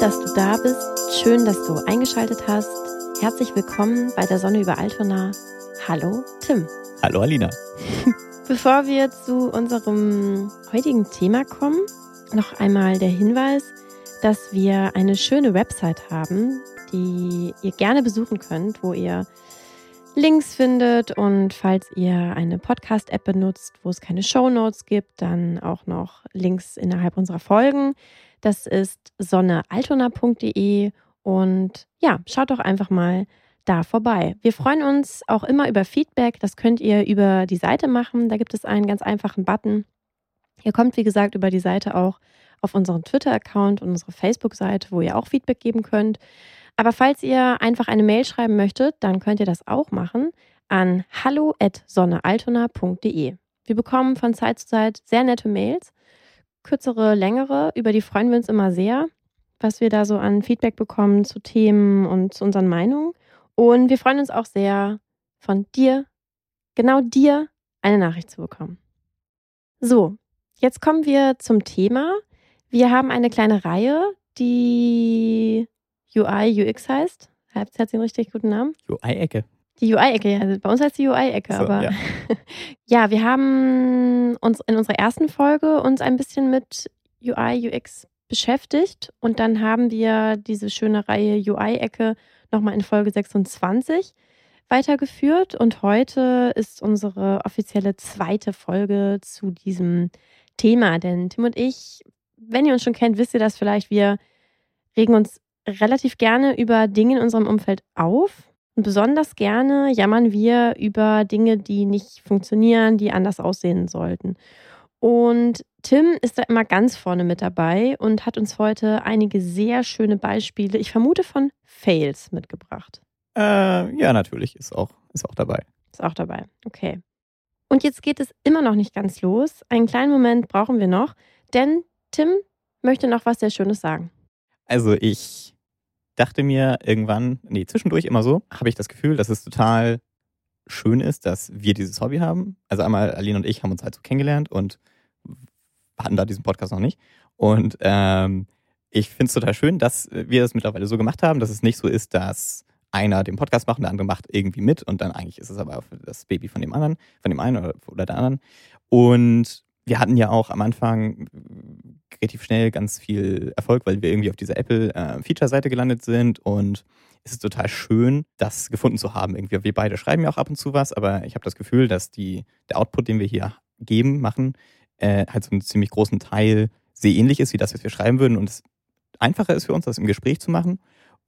dass du da bist. Schön, dass du eingeschaltet hast. Herzlich willkommen bei der Sonne über Altona. Hallo, Tim. Hallo, Alina. Bevor wir zu unserem heutigen Thema kommen, noch einmal der Hinweis, dass wir eine schöne Website haben, die ihr gerne besuchen könnt, wo ihr Links findet und falls ihr eine Podcast-App benutzt, wo es keine Show Notes gibt, dann auch noch Links innerhalb unserer Folgen. Das ist sonnealtona.de und ja, schaut doch einfach mal da vorbei. Wir freuen uns auch immer über Feedback. Das könnt ihr über die Seite machen. Da gibt es einen ganz einfachen Button. Ihr kommt, wie gesagt, über die Seite auch auf unseren Twitter-Account und unsere Facebook-Seite, wo ihr auch Feedback geben könnt. Aber falls ihr einfach eine Mail schreiben möchtet, dann könnt ihr das auch machen an hallo@sonnealtona.de. Wir bekommen von Zeit zu Zeit sehr nette Mails, kürzere, längere, über die freuen wir uns immer sehr, was wir da so an Feedback bekommen zu Themen und zu unseren Meinungen. Und wir freuen uns auch sehr, von dir, genau dir, eine Nachricht zu bekommen. So, jetzt kommen wir zum Thema. Wir haben eine kleine Reihe, die UI, UX heißt. Hat sie einen richtig guten Namen? UI-Ecke. Die UI-Ecke, ja. Also bei uns heißt die UI-Ecke, so, aber ja. ja, wir haben uns in unserer ersten Folge uns ein bisschen mit UI, UX beschäftigt und dann haben wir diese schöne Reihe UI-Ecke nochmal in Folge 26 weitergeführt und heute ist unsere offizielle zweite Folge zu diesem Thema, denn Tim und ich, wenn ihr uns schon kennt, wisst ihr das vielleicht, wir regen uns relativ gerne über Dinge in unserem Umfeld auf. Und besonders gerne jammern wir über Dinge, die nicht funktionieren, die anders aussehen sollten. Und Tim ist da immer ganz vorne mit dabei und hat uns heute einige sehr schöne Beispiele, ich vermute von Fails, mitgebracht. Äh, ja, natürlich, ist auch, ist auch dabei. Ist auch dabei, okay. Und jetzt geht es immer noch nicht ganz los. Einen kleinen Moment brauchen wir noch, denn Tim möchte noch was sehr Schönes sagen. Also ich dachte mir irgendwann, nee, zwischendurch immer so, habe ich das Gefühl, dass es total schön ist, dass wir dieses Hobby haben. Also einmal Aline und ich haben uns halt so kennengelernt und hatten da diesen Podcast noch nicht. Und ähm, ich finde es total schön, dass wir das mittlerweile so gemacht haben, dass es nicht so ist, dass einer den Podcast macht und der andere macht irgendwie mit und dann eigentlich ist es aber das Baby von dem anderen, von dem einen oder, oder der anderen. Und wir hatten ja auch am Anfang relativ schnell ganz viel Erfolg, weil wir irgendwie auf dieser Apple-Feature-Seite äh, gelandet sind. Und es ist total schön, das gefunden zu haben. Irgendwie, wir beide schreiben ja auch ab und zu was, aber ich habe das Gefühl, dass die, der Output, den wir hier geben, machen, äh, halt so einen ziemlich großen Teil sehr ähnlich ist wie das, was wir schreiben würden. Und es einfacher ist für uns, das im Gespräch zu machen.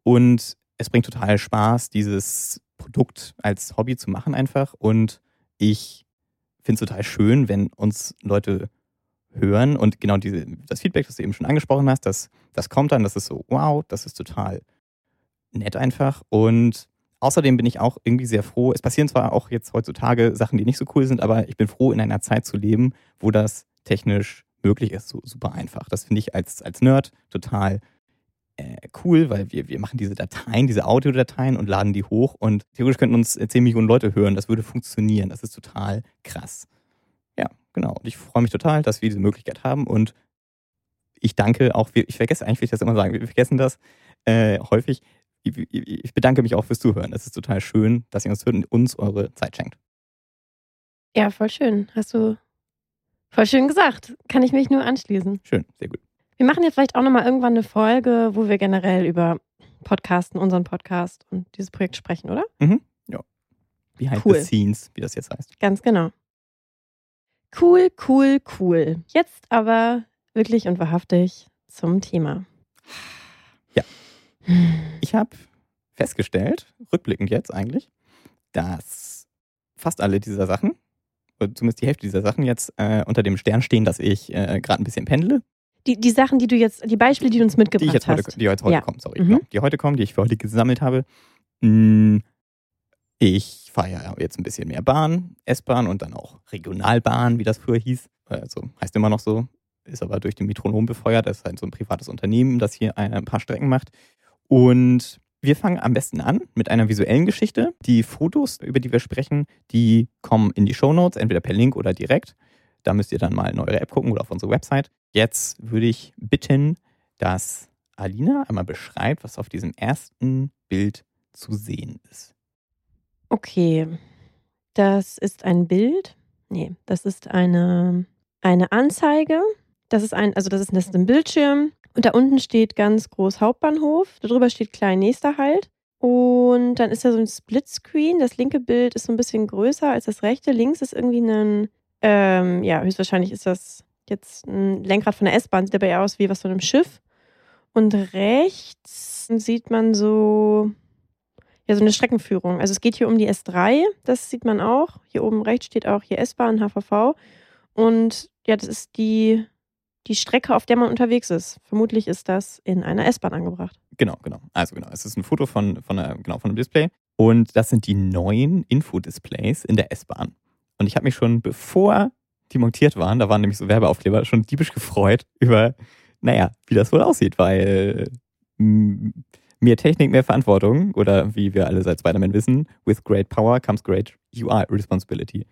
Und es bringt total Spaß, dieses Produkt als Hobby zu machen einfach. Und ich finde es total schön, wenn uns Leute hören und genau diese, das Feedback, das du eben schon angesprochen hast, das, das kommt dann, das ist so, wow, das ist total nett einfach und außerdem bin ich auch irgendwie sehr froh, es passieren zwar auch jetzt heutzutage Sachen, die nicht so cool sind, aber ich bin froh, in einer Zeit zu leben, wo das technisch möglich ist, so super einfach. Das finde ich als, als Nerd total äh, cool, weil wir, wir machen diese Dateien, diese Audiodateien und laden die hoch und theoretisch könnten uns 10 Millionen Leute hören. Das würde funktionieren. Das ist total krass. Ja, genau. Und ich freue mich total, dass wir diese Möglichkeit haben und ich danke auch, ich vergesse eigentlich, will ich das immer sagen, wir vergessen das äh, häufig. Ich, ich bedanke mich auch fürs Zuhören. Es ist total schön, dass ihr uns hört und uns eure Zeit schenkt. Ja, voll schön. Hast du voll schön gesagt. Kann ich mich nur anschließen. Schön, sehr gut. Wir machen jetzt vielleicht auch nochmal irgendwann eine Folge, wo wir generell über Podcasten, unseren Podcast und dieses Projekt sprechen, oder? Mhm. Ja. Behind cool. the scenes, wie das jetzt heißt. Ganz genau. Cool, cool, cool. Jetzt aber wirklich und wahrhaftig zum Thema. Ja. Ich habe festgestellt, rückblickend jetzt eigentlich, dass fast alle dieser Sachen, oder zumindest die Hälfte dieser Sachen jetzt äh, unter dem Stern stehen, dass ich äh, gerade ein bisschen pendle die, die Sachen, die du jetzt, die Beispiele, die du uns mitgebracht die jetzt hast. Heute, die jetzt heute ja. kommen, sorry. Mhm. Genau. Die heute kommen, die ich für heute gesammelt habe. Hm, ich fahre ja jetzt ein bisschen mehr Bahn, S-Bahn und dann auch Regionalbahn, wie das früher hieß. Also heißt immer noch so, ist aber durch den Metronom befeuert. Das ist halt so ein privates Unternehmen, das hier ein paar Strecken macht. Und wir fangen am besten an mit einer visuellen Geschichte. Die Fotos, über die wir sprechen, die kommen in die Show Notes, entweder per Link oder direkt. Da müsst ihr dann mal in eure App gucken oder auf unsere Website. Jetzt würde ich bitten, dass Alina einmal beschreibt, was auf diesem ersten Bild zu sehen ist. Okay, das ist ein Bild. Nee, das ist eine, eine Anzeige. Das ist ein, also das ist, das ist ein Bildschirm. Und da unten steht ganz groß Hauptbahnhof. Darüber steht klein nächster Halt. Und dann ist da so ein Splitscreen. Das linke Bild ist so ein bisschen größer als das rechte. Links ist irgendwie ein, ähm, ja, höchstwahrscheinlich ist das jetzt ein Lenkrad von der S-Bahn. Sieht aber eher aus wie was von einem Schiff. Und rechts sieht man so, ja, so eine Streckenführung. Also es geht hier um die S3, das sieht man auch. Hier oben rechts steht auch hier S-Bahn, HVV. Und ja, das ist die, die Strecke, auf der man unterwegs ist. Vermutlich ist das in einer S-Bahn angebracht. Genau, genau. Also genau, es ist ein Foto von, von, einer, genau, von einem Display. Und das sind die neuen Infodisplays in der S-Bahn. Und ich habe mich schon, bevor die montiert waren, da waren nämlich so Werbeaufkleber, schon diebisch gefreut über naja, wie das wohl aussieht, weil mehr Technik, mehr Verantwortung oder wie wir alle seit Spider-Man wissen, with great power comes great UI responsibility.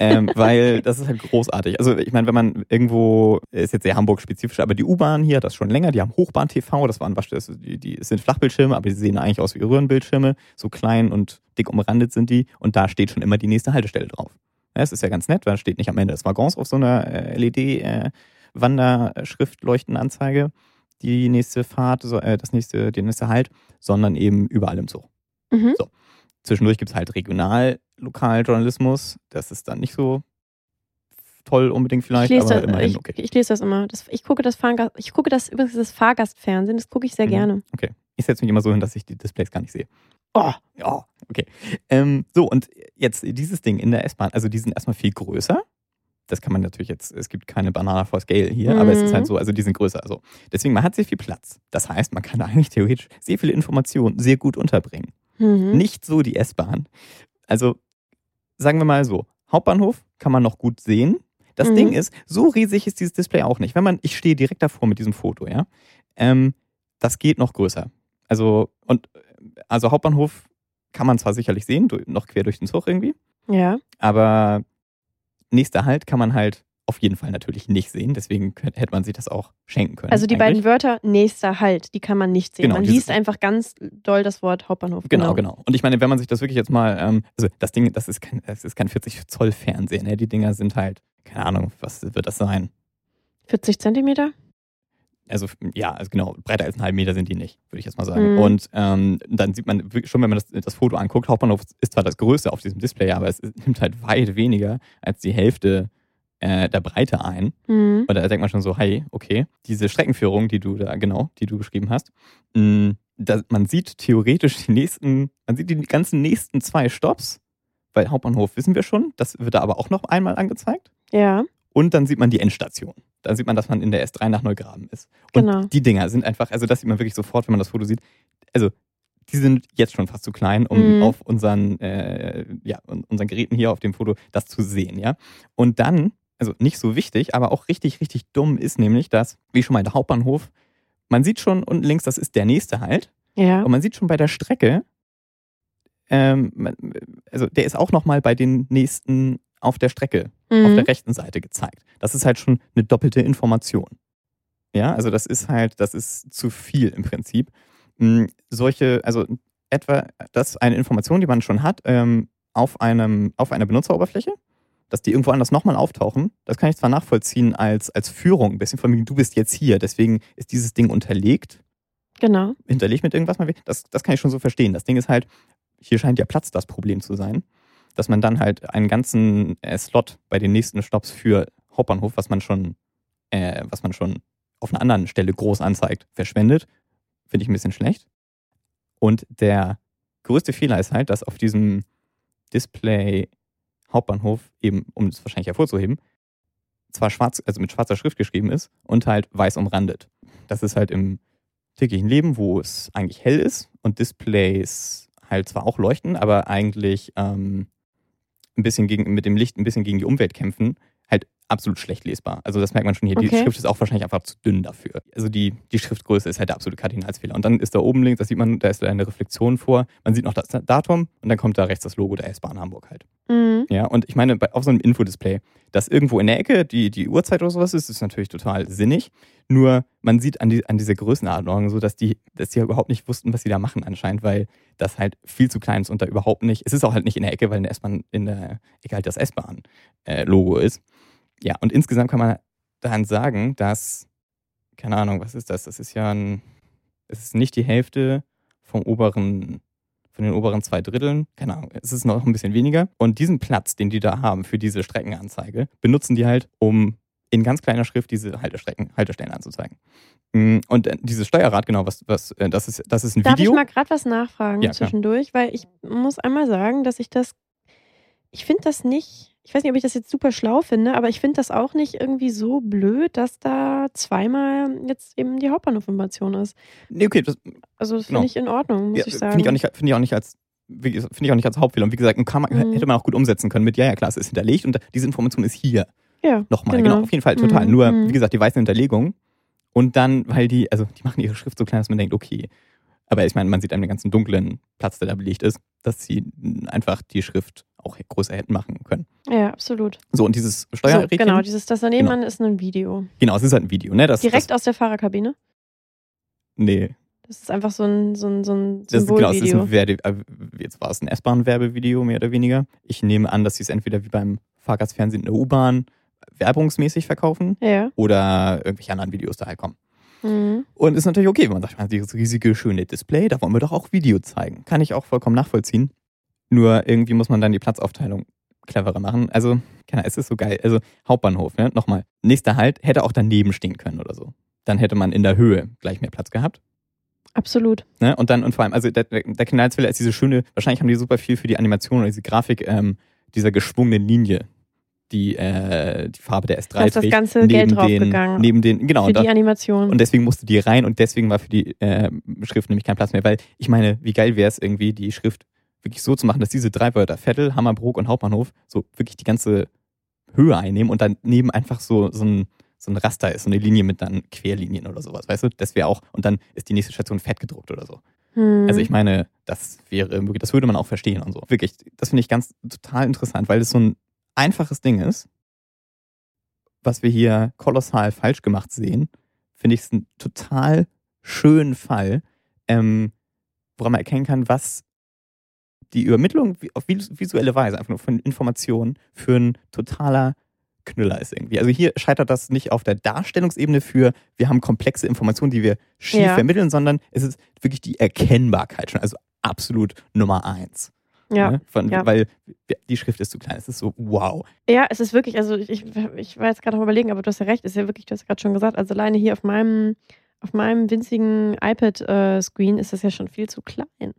Ähm, weil das ist halt großartig. Also ich meine, wenn man irgendwo, ist jetzt sehr Hamburg-spezifisch, aber die U-Bahn hier hat das schon länger, die haben Hochbahn-TV, das waren das, die, die sind Flachbildschirme, aber die sehen eigentlich aus wie Röhrenbildschirme, so klein und dick umrandet sind die und da steht schon immer die nächste Haltestelle drauf. Ja, das ist ja ganz nett, weil da steht nicht am Ende des Waggons auf so einer äh, LED- äh, die nächste Fahrt, äh, das nächste, der nächste Halt, sondern eben überall im Zoo. Mhm. So. Zwischendurch gibt es halt Regional-Lokaljournalismus. Das ist dann nicht so toll unbedingt vielleicht, aber das, immerhin ich, okay. Ich lese das immer. Das, ich gucke das Fahrgast, ich gucke das übrigens das Fahrgastfernsehen, das gucke ich sehr mhm. gerne. Okay. Ich setze mich immer so hin, dass ich die Displays gar nicht sehe. Oh, ja, okay. Ähm, so, und jetzt dieses Ding in der S-Bahn, also die sind erstmal viel größer das kann man natürlich jetzt, es gibt keine Banana for Scale hier, mhm. aber es ist halt mhm. so, also die sind größer. Also deswegen, man hat sehr viel Platz. Das heißt, man kann eigentlich theoretisch sehr viele Informationen sehr gut unterbringen. Mhm. Nicht so die S-Bahn. Also sagen wir mal so, Hauptbahnhof kann man noch gut sehen. Das mhm. Ding ist, so riesig ist dieses Display auch nicht. Wenn man, ich stehe direkt davor mit diesem Foto, ja. Ähm, das geht noch größer. Also, und also Hauptbahnhof kann man zwar sicherlich sehen, noch quer durch den Zug irgendwie. Ja. Aber nächster Halt kann man halt auf jeden Fall natürlich nicht sehen. Deswegen hätte man sich das auch schenken können. Also die eigentlich. beiden Wörter nächster Halt, die kann man nicht sehen. Genau, man liest einfach ganz doll das Wort Hauptbahnhof. Genau, genau, genau. Und ich meine, wenn man sich das wirklich jetzt mal, ähm, also das Ding, das ist kein, das ist kein 40 Zoll Fernsehen. Ne? Die Dinger sind halt, keine Ahnung, was wird das sein? 40 Zentimeter? Also ja, also genau, breiter als einen halben Meter sind die nicht, würde ich jetzt mal sagen. Mhm. Und ähm, dann sieht man schon, wenn man das, das Foto anguckt, Hauptbahnhof ist zwar das größte auf diesem Display, aber es nimmt halt weit weniger als die Hälfte äh, der Breite ein. Mhm. Und da denkt man schon so, hey, okay, diese Streckenführung, die du da, genau, die du beschrieben hast, mh, mm, da, man sieht theoretisch die nächsten, man sieht die ganzen nächsten zwei Stops, weil Hauptbahnhof wissen wir schon, das wird da aber auch noch einmal angezeigt. Ja. Und dann sieht man die Endstation. Dann sieht man, dass man in der S3 nach Neugraben ist. Und genau. die Dinger sind einfach, also das sieht man wirklich sofort, wenn man das Foto sieht. Also die sind jetzt schon fast zu klein, um mhm. auf unseren, äh, ja, unseren Geräten hier auf dem Foto das zu sehen, ja. Und dann, also nicht so wichtig, aber auch richtig, richtig dumm ist nämlich, dass, wie schon mal der Hauptbahnhof, man sieht schon unten links, das ist der nächste Halt. Ja. Und man sieht schon bei der Strecke, ähm, also der ist auch nochmal bei den nächsten auf der Strecke, mhm. auf der rechten Seite gezeigt. Das ist halt schon eine doppelte Information. Ja, also das ist halt, das ist zu viel im Prinzip. Hm, solche, also etwa, das ist eine Information, die man schon hat, ähm, auf, einem, auf einer Benutzeroberfläche, dass die irgendwo anders nochmal auftauchen. Das kann ich zwar nachvollziehen als, als Führung ein bisschen, von mir, du bist jetzt hier, deswegen ist dieses Ding unterlegt. Genau. Hinterlegt mit irgendwas mal. Das, das kann ich schon so verstehen. Das Ding ist halt, hier scheint ja Platz das Problem zu sein dass man dann halt einen ganzen äh, Slot bei den nächsten Stops für Hauptbahnhof, was man schon, äh, was man schon auf einer anderen Stelle groß anzeigt, verschwendet. Finde ich ein bisschen schlecht. Und der größte Fehler ist halt, dass auf diesem Display Hauptbahnhof eben, um es wahrscheinlich hervorzuheben, zwar schwarz, also mit schwarzer Schrift geschrieben ist und halt weiß umrandet. Das ist halt im täglichen Leben, wo es eigentlich hell ist und Displays halt zwar auch leuchten, aber eigentlich ähm, ein bisschen gegen, mit dem Licht ein bisschen gegen die Umwelt kämpfen, halt absolut schlecht lesbar. Also das merkt man schon hier. Okay. Die Schrift ist auch wahrscheinlich einfach zu dünn dafür. Also die, die Schriftgröße ist halt der absolute Kardinalsfehler. Und dann ist da oben links, das sieht man, da ist eine Reflexion vor. Man sieht noch das Datum und dann kommt da rechts das Logo der S-Bahn Hamburg halt. Mhm. Ja, und ich meine, bei, auf so einem Infodisplay, dass irgendwo in der Ecke die, die Uhrzeit oder sowas ist, ist natürlich total sinnig. Nur man sieht an, die, an dieser Größenordnung so, dass die, dass die überhaupt nicht wussten, was sie da machen anscheinend, weil das halt viel zu klein ist und da überhaupt nicht, es ist auch halt nicht in der Ecke, weil in der S-Bahn, in der Ecke halt das S-Bahn-Logo äh, ist. Ja, und insgesamt kann man dann sagen, dass, keine Ahnung, was ist das? Das ist ja ein, es ist nicht die Hälfte vom oberen von den oberen zwei Dritteln, keine Ahnung, es ist noch ein bisschen weniger. Und diesen Platz, den die da haben für diese Streckenanzeige, benutzen die halt, um in ganz kleiner Schrift diese Haltestrecken, Haltestellen anzuzeigen. Mm, und äh, dieses Steuerrad, genau, was, was, äh, das ist, das ist ein Darf Video. Darf ich mal gerade was nachfragen ja, zwischendurch? Weil ich muss einmal sagen, dass ich das, ich finde das nicht ich weiß nicht, ob ich das jetzt super schlau finde, aber ich finde das auch nicht irgendwie so blöd, dass da zweimal jetzt eben die Hauptbahnhofinformation ist. Nee, okay. Das, also das finde genau. ich in Ordnung, muss ja, ich sagen. Finde ich, find ich auch nicht als finde ich auch nicht als Hauptfehler. Und wie gesagt, man, mhm. hätte man auch gut umsetzen können mit, ja, ja, klar, es ist hinterlegt und diese Information ist hier. Ja. Nochmal, genau. genau auf jeden Fall, total. Mhm. Nur, mhm. wie gesagt, die weiße Hinterlegung. Und dann, weil die, also die machen ihre Schrift so klein, dass man denkt, okay. Aber ich meine, man sieht einen ganzen dunklen Platz, der da belegt ist, dass sie einfach die Schrift auch größer hätten machen können. Ja, absolut. So, und dieses Steuerrädchen. So, genau, dieses, das daneben genau. ist ein Video. Genau, es ist halt ein Video, ne? Das, Direkt das, aus der Fahrerkabine? Nee. Das ist einfach so ein, so ein, so ein Symbolvideo. Das genau, es ist ein Werbe, äh, jetzt war es ein S-Bahn-Werbevideo, mehr oder weniger. Ich nehme an, dass sie es entweder wie beim Fahrgastfernsehen in der U-Bahn werbungsmäßig verkaufen ja. oder irgendwelche anderen Videos da halt kommen. Mhm. Und ist natürlich okay, wenn man sagt, man hat dieses riesige, schöne Display, da wollen wir doch auch Video zeigen. Kann ich auch vollkommen nachvollziehen. Nur irgendwie muss man dann die Platzaufteilung cleverer machen. Also, keine es ist so geil. Also, Hauptbahnhof, ne? Nochmal. Nächster Halt hätte auch daneben stehen können oder so. Dann hätte man in der Höhe gleich mehr Platz gehabt. Absolut. Ne? Und dann, und vor allem, also der, der Kanalswille ist diese schöne, wahrscheinlich haben die super viel für die Animation oder diese Grafik ähm, dieser geschwungenen Linie, die äh, die Farbe der S3 da ist das ganze Geld draufgegangen. Neben den, genau. Für die Animation. Und deswegen musste die rein und deswegen war für die äh, Schrift nämlich kein Platz mehr, weil ich meine, wie geil wäre es irgendwie, die Schrift wirklich so zu machen, dass diese drei Wörter, Vettel, Hammerbrook und Hauptbahnhof, so wirklich die ganze Höhe einnehmen und daneben einfach so, so ein, so ein Raster ist, so eine Linie mit dann Querlinien oder sowas, weißt du? Das wäre auch, und dann ist die nächste Station fett gedruckt oder so. Hm. Also ich meine, das wäre, das würde man auch verstehen und so. Wirklich, das finde ich ganz total interessant, weil es so ein einfaches Ding ist, was wir hier kolossal falsch gemacht sehen, finde ich es einen total schönen Fall, ähm, woran man erkennen kann, was die Übermittlung auf visuelle Weise, einfach nur von Informationen, für ein totaler Knüller ist irgendwie. Also hier scheitert das nicht auf der Darstellungsebene für, wir haben komplexe Informationen, die wir schief ja. vermitteln, sondern es ist wirklich die Erkennbarkeit schon, also absolut Nummer eins. Ja, ne? Von, ja. Weil die Schrift ist zu klein. Es ist so, wow. Ja, es ist wirklich, also ich, ich war jetzt gerade noch überlegen, aber du hast ja recht, es ist ja wirklich, du hast gerade schon gesagt, also alleine hier auf meinem, auf meinem winzigen iPad-Screen äh, ist das ja schon viel zu klein.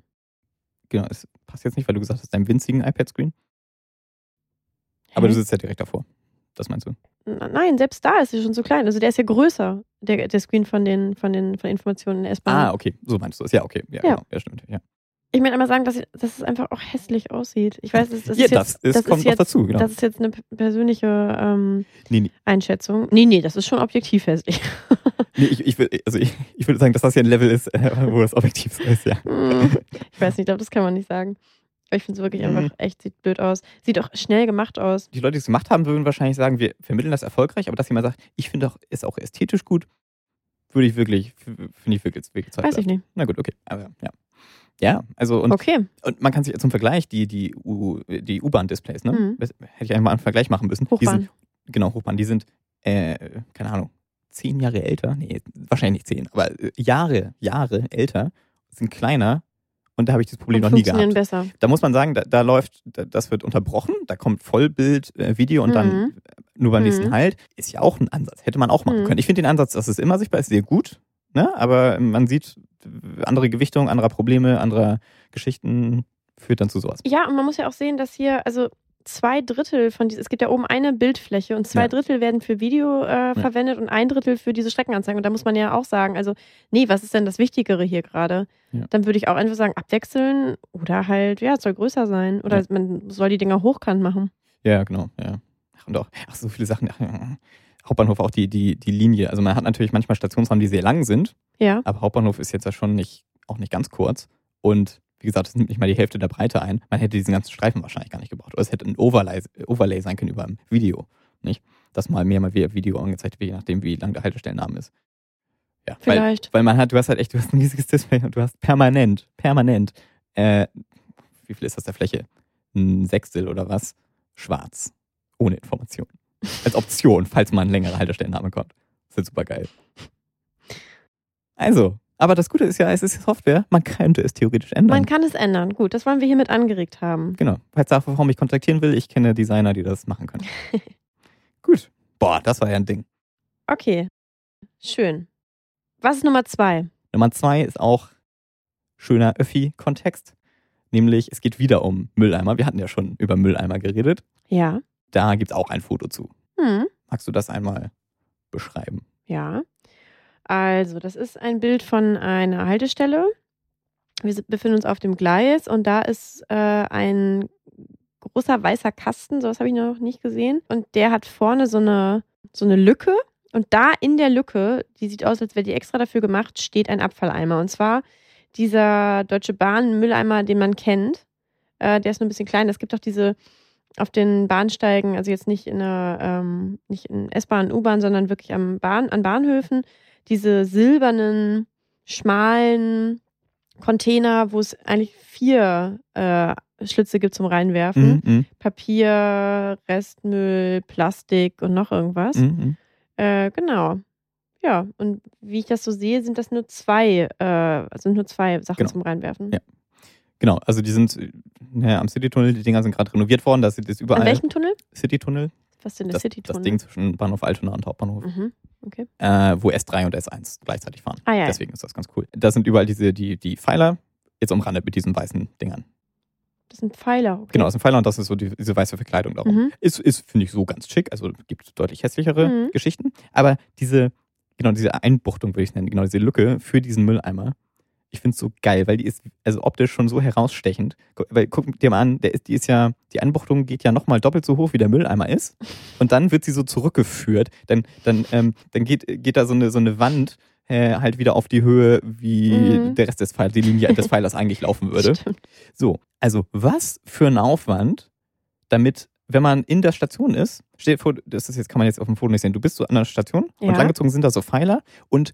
Genau, es passt jetzt nicht, weil du gesagt hast, deinem winzigen iPad-Screen. Aber du sitzt ja direkt davor. Das meinst du? Nein, selbst da ist er schon zu klein. Also der ist ja größer, der, der Screen von den, von den von Informationen in der S-Bahn. Ah, okay, so meinst du es. Ja, okay. Ja, ja. Genau. ja stimmt. Ja. Ich möchte einmal sagen, dass, dass es einfach auch hässlich aussieht. Ich weiß, das, das ja, ist jetzt, das, das kommt ist jetzt, dazu. Genau. Das ist jetzt eine persönliche ähm, nee, nee. Einschätzung. Nee, nee, das ist schon objektiv hässlich. nee, ich, ich, will, also ich, ich würde sagen, dass das hier ein Level ist, äh, wo das objektiv so ist, ja. Hm, ich weiß nicht, ich glaube, das kann man nicht sagen. Aber ich finde es wirklich einfach echt, sieht blöd aus. Sieht auch schnell gemacht aus. Die Leute, die es gemacht haben, würden wahrscheinlich sagen, wir vermitteln das erfolgreich, aber dass jemand sagt, ich finde auch, ist auch ästhetisch gut, würde ich wirklich, finde ich wirklich, wirklich Weiß ich nicht. Na gut, okay. Aber ja. Ja, also und, okay. und man kann sich zum Vergleich die, die, U, die U-Bahn-Displays, ne? Mhm. Hätte ich einfach mal einen Vergleich machen müssen. Hochbahn. Die sind, genau, Hochbahn, die sind, äh, keine Ahnung, zehn Jahre älter. Nee, wahrscheinlich nicht zehn, aber Jahre, Jahre älter, sind kleiner und da habe ich das Problem und noch nie gehabt. Besser. Da muss man sagen, da, da läuft, da, das wird unterbrochen, da kommt Vollbild, äh, Video und mhm. dann nur beim mhm. nächsten Halt. Ist ja auch ein Ansatz, hätte man auch machen mhm. können. Ich finde den Ansatz, dass es immer sichtbar ist, sehr gut. Ne? Aber man sieht andere Gewichtung, anderer Probleme, anderer Geschichten führt dann zu sowas. Ja, und man muss ja auch sehen, dass hier, also zwei Drittel von diesem, es gibt ja oben eine Bildfläche und zwei ja. Drittel werden für Video äh, ja. verwendet und ein Drittel für diese Streckenanzeigen. Und da muss man ja auch sagen, also, nee, was ist denn das Wichtigere hier gerade? Ja. Dann würde ich auch einfach sagen, abwechseln oder halt, ja, es soll größer sein. Oder man soll die Dinger hochkant machen. Ja, genau, ja. Ach, und auch, ach, so viele Sachen. Hauptbahnhof auch die, die, die Linie. Also man hat natürlich manchmal Stationsraum, die sehr lang sind. Ja. Aber Hauptbahnhof ist jetzt ja schon nicht, auch nicht ganz kurz. Und wie gesagt, das nimmt nicht mal die Hälfte der Breite ein. Man hätte diesen ganzen Streifen wahrscheinlich gar nicht gebraucht. Oder es hätte ein Overlay, Overlay sein können über ein Video. Nicht? Dass mal mehr, mal weniger Video angezeigt wird, je nachdem, wie lang der Haltestellenname ist. Ja, Vielleicht. Weil, weil man hat, du hast halt echt, du hast ein riesiges Display und du hast permanent, permanent, äh, wie viel ist das der Fläche? Ein Sechstel oder was? Schwarz. Ohne Information. Als Option, falls mal ein längerer Haltestellenname kommt. Das ist super geil. Also, aber das Gute ist ja, es ist Software, man könnte es theoretisch ändern. Man kann es ändern. Gut, das wollen wir hiermit angeregt haben. Genau. Falls du warum mich kontaktieren will, ich kenne Designer, die das machen können. Gut. Boah, das war ja ein Ding. Okay. Schön. Was ist Nummer zwei? Nummer zwei ist auch schöner Öffi-Kontext. Nämlich, es geht wieder um Mülleimer. Wir hatten ja schon über Mülleimer geredet. Ja. Da gibt es auch ein Foto zu. Hm. Magst du das einmal beschreiben? Ja. Also, das ist ein Bild von einer Haltestelle. Wir befinden uns auf dem Gleis und da ist äh, ein großer weißer Kasten, sowas habe ich noch nicht gesehen. Und der hat vorne so eine, so eine Lücke. Und da in der Lücke, die sieht aus, als wäre die extra dafür gemacht, steht ein Abfalleimer. Und zwar dieser Deutsche Bahn Mülleimer, den man kennt. Äh, der ist nur ein bisschen klein. Es gibt auch diese auf den Bahnsteigen, also jetzt nicht in einer, ähm, nicht in S-Bahn, U-Bahn, sondern wirklich am Bahn, an Bahnhöfen, diese silbernen, schmalen Container, wo es eigentlich vier äh, Schlitze gibt zum Reinwerfen. Mhm, Papier, Restmüll, Plastik und noch irgendwas. mhm. Äh, genau. Ja, und wie ich das so sehe, sind das nur zwei, äh, sind nur zwei Sachen Genau. zum Reinwerfen. Ja. Genau, also die sind äh, am Citytunnel, die Dinger sind gerade renoviert worden, das ist jetzt An überall welchem Tunnel? Citytunnel. Was ist denn der Das, das City-Tunnel? Ding zwischen Bahnhof Altona und Hauptbahnhof, Mhm. Okay. äh, wo S3 und S1 gleichzeitig fahren. Ah ja. Deswegen ist das ganz cool. Da sind überall diese, die, die Pfeiler, jetzt umrandet mit diesen weißen Dingern. Das sind Pfeiler. Okay. Genau, das sind Pfeiler und das ist so die, diese weiße Verkleidung darum. Mhm. Ist, ist finde ich, so ganz schick. Also gibt deutlich hässlichere Mhm. Geschichten. Aber diese, genau, diese Einbuchtung, würde ich nennen, genau diese Lücke für diesen Mülleimer, ich finde es so geil, weil die ist also optisch schon so herausstechend. Weil guck dir mal an, der ist, die ist ja, die Einbuchtung geht ja nochmal doppelt so hoch, wie der Mülleimer ist. Und dann wird sie so zurückgeführt. Dann, dann, ähm, dann geht, geht da so eine, so eine Wand äh, halt wieder auf die Höhe, wie Mhm. der Rest des Pfeilers, die Linie des Pfeilers eigentlich laufen würde. Stimmt. So, also was für ein Aufwand, damit, wenn man in der Station ist, steht vor, das ist jetzt, kann man jetzt auf dem Foto nicht sehen, du bist so an der Station Ja. und langgezogen sind da so Pfeiler und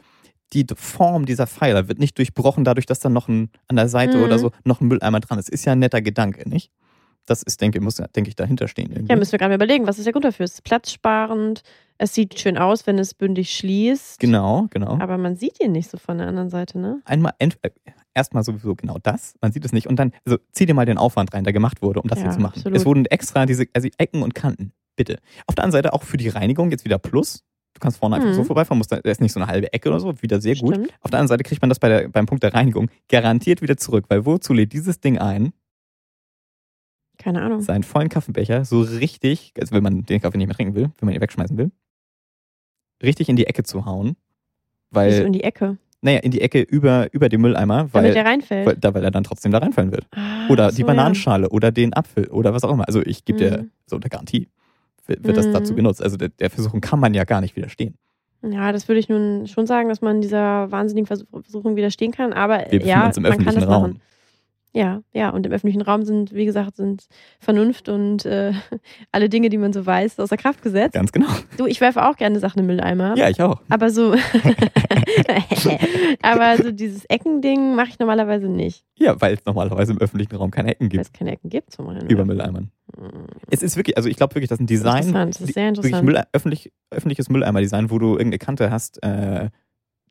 die Form dieser Pfeiler wird nicht durchbrochen dadurch, dass dann noch ein, an der Seite Mhm. oder so noch ein Mülleimer dran ist. Ist ja ein netter Gedanke, nicht? Das ist, denke, muss, denke ich, dahinter stehen. Irgendwie. Ja, müssen wir gerade mal überlegen, was ist der Grund dafür? Es ist platzsparend, es sieht schön aus, wenn es bündig schließt. genau, genau. Aber man sieht ihn nicht so von der anderen Seite, ne? Einmal, äh, erstmal sowieso genau das, man sieht es nicht. Und dann, also zieh dir mal den Aufwand rein, der gemacht wurde, um das Ja, hier zu machen. absolut. Es wurden extra diese also Ecken und Kanten, bitte. Auf der anderen Seite auch für die Reinigung jetzt wieder Plus. Du kannst vorne einfach Mhm. so vorbeifahren, musst, da ist nicht so eine halbe Ecke oder so, wieder sehr gut. Stimmt. Auf der anderen Seite kriegt man das bei der, beim Punkt der Reinigung garantiert wieder zurück, weil wozu lädt dieses Ding ein, Keine Ahnung. seinen vollen Kaffeebecher so richtig, also wenn man den Kaffee nicht mehr trinken will, wenn man ihn wegschmeißen will, richtig in die Ecke zu hauen. Wieso Weil, in die Ecke? naja, in die Ecke über, über den Mülleimer, Damit weil, der reinfällt. weil, da, weil er dann trotzdem da reinfallen wird. Ah, Oder ach die so, Bananenschale oder den Apfel oder was auch immer. Also ich gebe dir Mhm. so unter Garantie wird, wird das Mhm. dazu genutzt. Also der, der Versuchung kann man ja gar nicht widerstehen. Ja. das würde ich nun schon sagen, dass man dieser wahnsinnigen Versuch- Versuchung widerstehen kann. Aber Wir ja, uns im man kann öffentlichen das Raum. machen. Ja, ja, und im öffentlichen Raum sind, wie gesagt, sind Vernunft und äh, alle Dinge, die man so weiß, außer Kraft gesetzt. Ganz genau. Du, ich werfe auch gerne Sachen im Mülleimer. Ja, ich auch. Aber so, aber so dieses Eckending mache ich normalerweise nicht, Ja, weil es normalerweise im öffentlichen Raum keine Ecken weil gibt es keine Ecken gibt zum Rein. über Mülleimern. Es ist wirklich, also ich glaube wirklich, das ist ein Design, Interessant, das ist sehr interessant. Müll, öffentlich, öffentliches Mülleimer-Design, wo du irgendeine Kante hast, äh,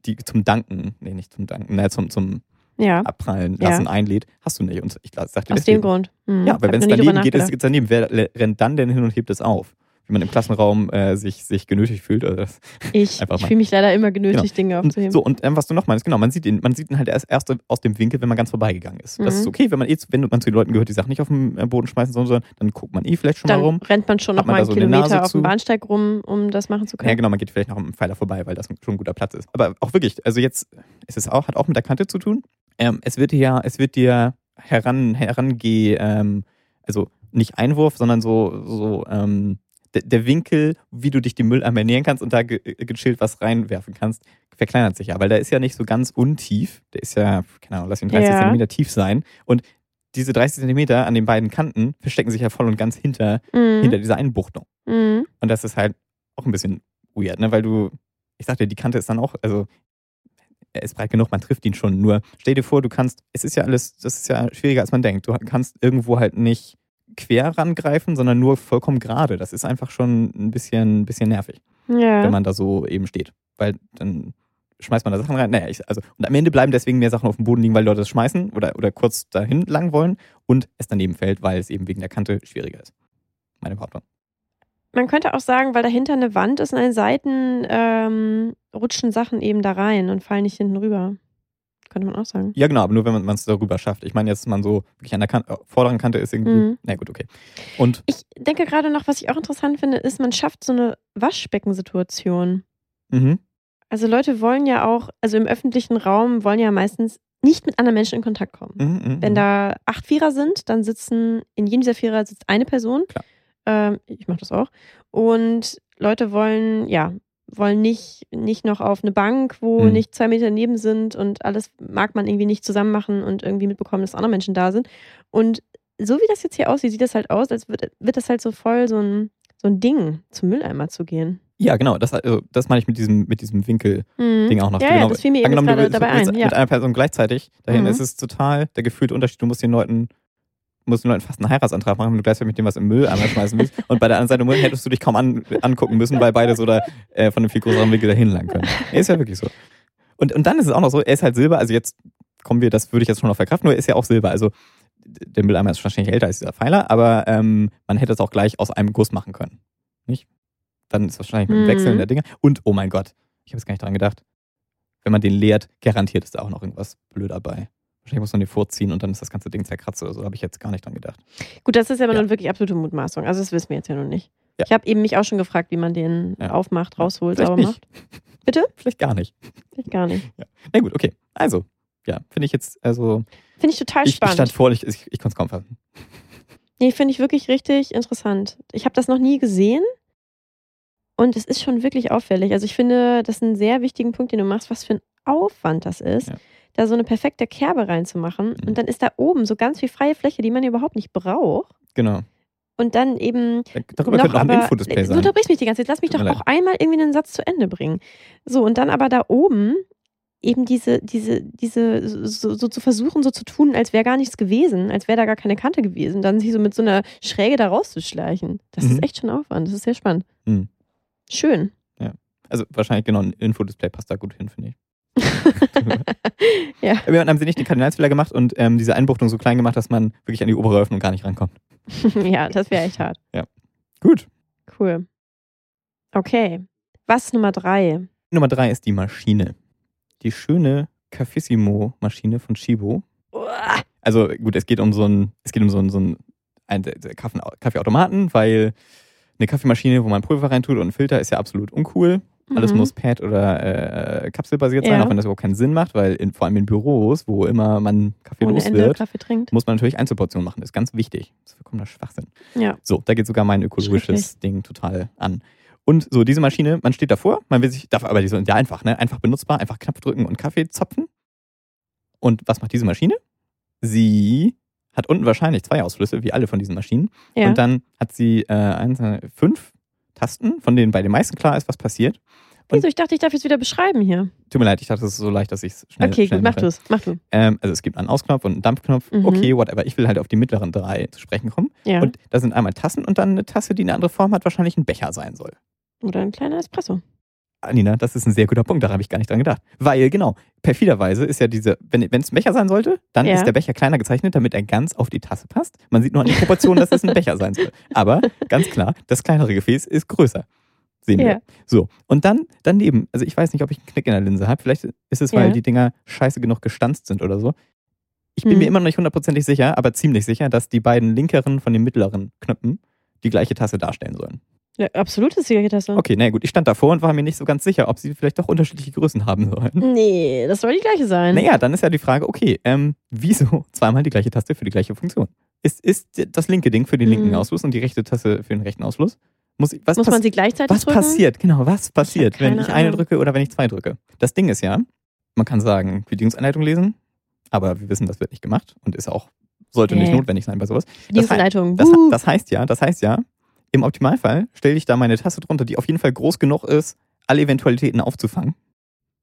die zum Danken, nee, nicht zum Danken, ne, zum, zum Ja, Abprallen Ja. lassen einlädt, hast du nicht. Und ich sag dir aus deswegen. dem Grund. Hm, Ja, weil wenn es daneben geht, ist es daneben. Wer rennt dann denn hin und hebt es auf? Wenn man im Klassenraum äh, sich, sich genötigt fühlt. Oder das. Ich, ich fühle mich leider immer genötigt, Dinge Und, aufzuheben. so, und ähm, was du noch meinst, genau, man sieht ihn, man sieht ihn halt erst, erst aus dem Winkel, wenn man ganz vorbeigegangen ist. Das Mhm. ist okay, wenn man eh, zu- wenn man zu den Leuten gehört, die Sachen nicht auf den äh, Boden schmeißen, sondern dann guckt man eh vielleicht schon Dann mal rum. rennt man schon noch mal einen so Kilometer auf dem Bahnsteig rum, um das machen zu können. Ja, genau, man geht vielleicht noch am Pfeiler vorbei, weil das schon ein guter Platz ist. Aber auch wirklich, also jetzt ist es auch, hat auch mit der Kante zu tun. Ähm, es wird ja, es wird dir heran, herangeh, ähm, also nicht Einwurf, sondern so, so ähm, der Winkel, wie du dich dem Mülleimer ernähren kannst und da gechillt was reinwerfen kannst, verkleinert sich ja, weil der ist ja nicht so ganz untief. Der ist ja, keine Ahnung, lass ihn 30 ja. Zentimeter tief sein. Und diese 30 Zentimeter an den beiden Kanten verstecken sich ja voll und ganz hinter, mhm. hinter dieser Einbuchtung. Mhm. Und das ist halt auch ein bisschen weird, ne? Weil du, ich sagte, die Kante ist dann auch, also er ist breit genug, man trifft ihn schon. Nur stell dir vor, du kannst, es ist ja alles, das ist ja schwieriger, als man denkt. Du kannst irgendwo halt nicht quer rangreifen, sondern nur vollkommen gerade. Das ist einfach schon ein bisschen, ein bisschen nervig, ja. wenn man da so eben steht. Weil dann schmeißt man da Sachen rein. Naja, ich, also, und am Ende bleiben deswegen mehr Sachen auf dem Boden liegen, weil Leute das schmeißen oder, oder kurz dahin lang wollen und es daneben fällt, weil es eben wegen der Kante schwieriger ist. Meine Behauptung. Man könnte auch sagen, weil dahinter eine Wand ist und an den Seiten ähm, rutschen Sachen eben da rein und fallen nicht hinten rüber. Könnte man auch sagen. Ja, genau, aber nur wenn man es darüber schafft. Ich meine, jetzt man so wirklich an der kan äh, vorderen Kante ist irgendwie. Mhm. Na gut, okay. Und ich denke gerade noch, was ich auch interessant finde, ist, man schafft so eine Waschbeckensituation. Mhm. Also Leute wollen ja auch, also im öffentlichen Raum wollen ja meistens nicht mit anderen Menschen in Kontakt kommen. Mhm, mhm Wenn mhm. da acht Vierer sind, dann sitzen in jedem dieser Vierer sitzt eine Person. Klar. Ähm, ich mache das auch. Und Leute wollen, ja, wollen nicht, nicht noch auf eine Bank, wo mhm. nicht zwei Meter neben sind und alles mag man irgendwie nicht zusammen machen und irgendwie mitbekommen, dass andere Menschen da sind. Und so wie das jetzt hier aussieht, sieht das halt aus, als wird, wird das halt so voll so ein, so ein Ding, zum Mülleimer zu gehen. Ja, genau. Das, also, das meine ich mit diesem, mit diesem Winkel-Ding mhm. auch noch. Ja, genau. ja, das fiel mir eben gerade dabei ein. Ja. Mit einer Person gleichzeitig dahin mhm. ist es total der gefühlte Unterschied. Du musst den Leuten musst du nur fast einen Heiratsantrag machen, wenn du gleichzeitig mit dem was im Müll einmal schmeißen willst. Und bei der anderen Seite Müll hättest du dich kaum an, angucken müssen, weil beide so da äh, von einem viel größeren Winkel dahin lang können. Ist ja wirklich so. Und, und dann ist es auch noch so, er ist halt Silber, also jetzt kommen wir, das würde ich jetzt schon noch verkraften, nur er ist ja auch Silber. Also der Mülleimer ist wahrscheinlich älter als dieser Pfeiler, aber ähm, man hätte es auch gleich aus einem Guss machen können. Nicht? Dann ist es wahrscheinlich mit dem Wechseln mhm. der Dinge. Und, oh mein Gott, ich habe jetzt gar nicht dran gedacht. Wenn man den leert, garantiert ist da auch noch irgendwas blöd dabei. Wahrscheinlich muss man die vorziehen und dann ist das ganze Ding zerkratzt oder so. Habe ich jetzt gar nicht dran gedacht. Gut, das ist aber ja. nun wirklich absolute Mutmaßung. Also das wissen wir jetzt ja noch nicht. Ja. Ich habe eben mich auch schon gefragt, wie man den ja. aufmacht, rausholt, sauber macht. Bitte? Vielleicht gar nicht. Vielleicht gar nicht. Ja. Na gut, okay. Also, ja, finde ich jetzt, also. Finde ich total ich, spannend. Ich stand vor, ich, ich, ich konnte es kaum fassen. Nee, finde ich wirklich richtig interessant. Ich habe das noch nie gesehen. Und es ist schon wirklich auffällig. Also ich finde, das ist ein sehr wichtigen Punkt, den du machst, was für ein Aufwand das ist. Ja da so eine perfekte Kerbe reinzumachen. Mhm. Und dann ist da oben so ganz viel freie Fläche, die man überhaupt nicht braucht. Genau. Und dann eben. Darüber noch, könnte noch ein Infodisplay sein. Du unterbrichst mich die ganze Zeit. Lass mich doch auch einmal irgendwie einen Satz zu Ende bringen. So, und dann aber da oben eben diese, diese, diese, so, so zu versuchen, so zu tun, als wäre gar nichts gewesen, als wäre da gar keine Kante gewesen, dann sich so mit so einer Schräge da rauszuschleichen. Das mhm. ist echt schon Aufwand. Das ist sehr spannend. Mhm. Schön. Ja. Also wahrscheinlich genau ein Infodisplay passt da gut hin, finde ich. ja. Wir haben sie nicht den Kardinalsfehler gemacht und ähm, diese Einbuchtung so klein gemacht, dass man wirklich an die obere Öffnung gar nicht rankommt. ja, das wäre echt hart. Ja. Gut. Cool. Okay. Was Nummer drei? Nummer drei ist die Maschine. Die schöne Cafissimo Maschine von Shibo. Also gut, es geht um so ein, es geht um so ein, so ein, ein Kaffeeautomaten, weil eine Kaffeemaschine, wo man Pulver reintut und einen Filter, ist ja absolut uncool. Alles mhm. muss Pad oder äh, Kapselbasiert sein, ja. auch wenn das überhaupt keinen Sinn macht, weil in, vor allem in Büros, wo immer man Kaffee Ohne los wird, muss man natürlich Einzelportionen machen. Das ist ganz wichtig. Das ist vollkommener Schwachsinn. Ja. So, da geht sogar mein ökologisches Ding total an. Und so, diese Maschine, man steht davor, man will sich, darf aber die so, ja einfach, ne? Einfach benutzbar, einfach Knopf drücken und Kaffee zapfen. Und was macht diese Maschine? Sie hat unten wahrscheinlich zwei Ausflüsse, wie alle von diesen Maschinen. Ja. Und dann hat sie äh, eins, fünf Tasten, von denen bei den meisten klar ist, was passiert. Und Wieso? Ich dachte, ich darf jetzt wieder beschreiben hier. Tut mir leid, ich dachte, es ist so leicht, dass ich es schnell Okay, schnell gut, mach du es. Mach du. Ähm, also es gibt einen Ausknopf und einen Dampfknopf. Mhm. Okay, whatever. Ich will halt auf die mittleren drei zu sprechen kommen. Ja. Und da sind einmal Tassen und dann eine Tasse, die eine andere Form hat, wahrscheinlich ein Becher sein soll. Oder ein kleiner Espresso. Nina, das ist ein sehr guter Punkt, da habe ich gar nicht dran gedacht. Weil, genau, perfiderweise ist ja diese, wenn es ein Becher sein sollte, dann ja. ist der Becher kleiner gezeichnet, damit er ganz auf die Tasse passt. Man sieht nur an den Proportionen, dass es ein Becher sein soll. Aber ganz klar, das kleinere Gefäß ist größer. Sehen ja. wir. So. Und dann daneben, also ich weiß nicht, ob ich einen Knick in der Linse habe. Vielleicht ist es, weil ja. die Dinger scheiße genug gestanzt sind oder so. Ich bin hm. mir immer noch nicht hundertprozentig sicher, aber ziemlich sicher, dass die beiden linkeren von den mittleren Knöpfen die gleiche Tasse darstellen sollen. Ja, absolut ist die gleiche Tasse. Okay, na gut, ich stand davor und war mir nicht so ganz sicher, ob sie vielleicht doch unterschiedliche Größen haben sollen. Nee, das soll die gleiche sein. Naja, dann ist ja die Frage, okay, ähm, wieso zweimal die gleiche Taste für die gleiche Funktion? Ist, ist das linke Ding für den linken mhm. Ausfluss und die rechte Tasse für den rechten Ausfluss? Muss, ich, was Muss man sie gleichzeitig was drücken? passiert? Genau, was passiert, wenn keine ich eine Ahnung. drücke oder wenn ich zwei drücke? Das Ding ist ja, man kann sagen, Bedienungsanleitung lesen, aber wir wissen, das wird nicht gemacht und ist auch, sollte nicht Nee. notwendig sein bei sowas. Bedienungsanleitung. Das, wuh. das heißt ja, das heißt ja, im Optimalfall stelle ich da meine Tasse drunter, die auf jeden Fall groß genug ist, alle Eventualitäten aufzufangen.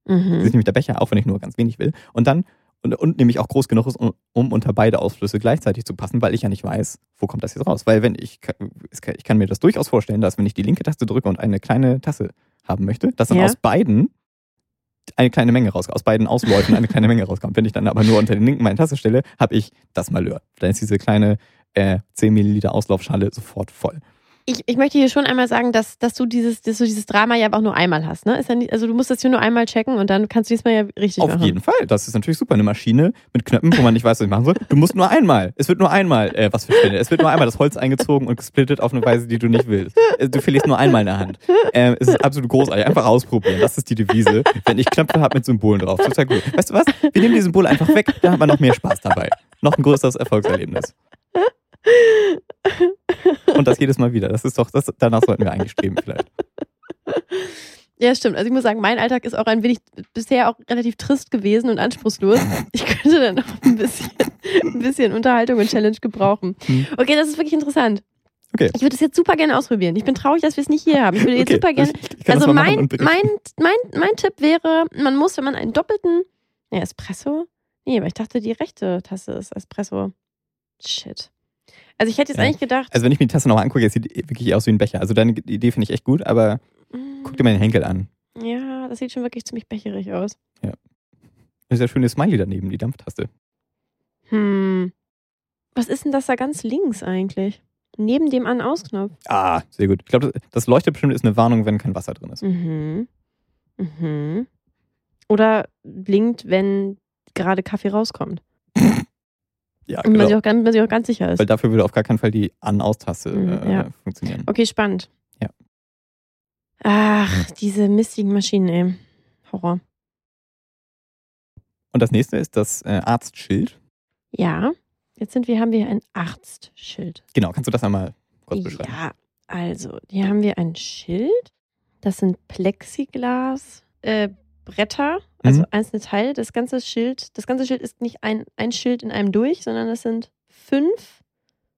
Das ist mhm. nämlich der Becher, auch wenn ich nur ganz wenig will. Und dann, und, und nämlich auch groß genug ist, um, um unter beide Ausflüsse gleichzeitig zu passen, weil ich ja nicht weiß, wo kommt das jetzt raus. Weil wenn ich, ich kann mir das durchaus vorstellen, dass wenn ich die linke Taste drücke und eine kleine Tasse haben möchte, dass dann Ja. aus beiden eine kleine Menge rauskommt, aus beiden Ausläufen eine kleine Menge rauskommt. Wenn ich dann aber nur unter den linken meine Tasse stelle, habe ich das Malheur. Dann ist diese kleine äh, 10 Milliliter Auslaufschale sofort voll. Ich, ich möchte hier schon einmal sagen, dass, dass, du dieses, dass du dieses Drama ja aber auch nur einmal hast. Ne? Ist ja nicht, also du musst das hier nur einmal checken und dann kannst du diesmal ja richtig Auf machen. jeden Fall. Das ist natürlich super. Eine Maschine mit Knöpfen, wo man nicht weiß, was ich machen soll. Du musst nur einmal. Es wird nur einmal, äh, was für Stelle. Es wird nur einmal das Holz eingezogen und gesplittet auf eine Weise, die du nicht willst. Äh, Du verlierst nur einmal in der Hand. Äh, es ist absolut großartig. Einfach ausprobieren. Das ist die Devise. Wenn ich Knöpfe habe mit Symbolen drauf. Total gut. Weißt du was? Wir nehmen die Symbole einfach weg. Da haben wir noch mehr Spaß dabei. Noch ein größeres Erfolgserlebnis. Und das jedes Mal wieder. Das ist doch, das, danach sollten wir eigentlich streben vielleicht. Ja, stimmt. Also ich muss sagen, mein Alltag ist auch ein wenig bisher auch relativ trist gewesen und anspruchslos. Ich könnte dann noch ein bisschen, ein bisschen Unterhaltung und Challenge gebrauchen. Hm. Okay, das ist wirklich interessant. Okay. Ich würde es jetzt super gerne ausprobieren. Ich bin traurig, dass wir es nicht hier haben. Ich würde jetzt Okay, super gerne. Also mein, mein, mein, mein Tipp wäre, man muss, wenn man einen doppelten ja, Espresso. Nee, aber ich dachte, die rechte Tasse ist Espresso. Shit. Also ich hätte jetzt Ja. eigentlich gedacht. Also wenn ich mir die Tasse noch angucke, jetzt sieht wirklich aus wie ein Becher. Also deine Idee finde ich echt gut, aber mm, guck dir mal den Henkel an. ja, das sieht schon wirklich ziemlich becherig aus. Das ist ja schöne Smiley daneben, die Dampftaste. Hm. Was ist denn das da ganz links eigentlich? Neben dem An-Aus-Knopf. Ah, sehr gut. Ich glaube, das, das leuchtet bestimmt ist eine Warnung, wenn kein Wasser drin ist. Mhm. Mhm. Oder blinkt, wenn gerade Kaffee rauskommt. Ja, Und man, genau. sich auch, ganz- man sich auch ganz sicher ist. Weil dafür würde auf gar keinen Fall die An-Aus-Taste Mhm, äh, ja. funktionieren. Okay, spannend. Ja. Ach, diese mistigen Maschinen, ey. Horror. Und das nächste ist das äh, Arztschild. Ja, jetzt sind wir, haben wir ein Arztschild. Genau, kannst du das einmal kurz beschreiben? Ja, also, hier haben wir ein Schild. Das sind Plexiglas, äh, Bretter, also Mhm. einzelne Teile. Das ganze Schild, das ganze Schild ist nicht ein, ein Schild in einem durch, sondern das sind fünf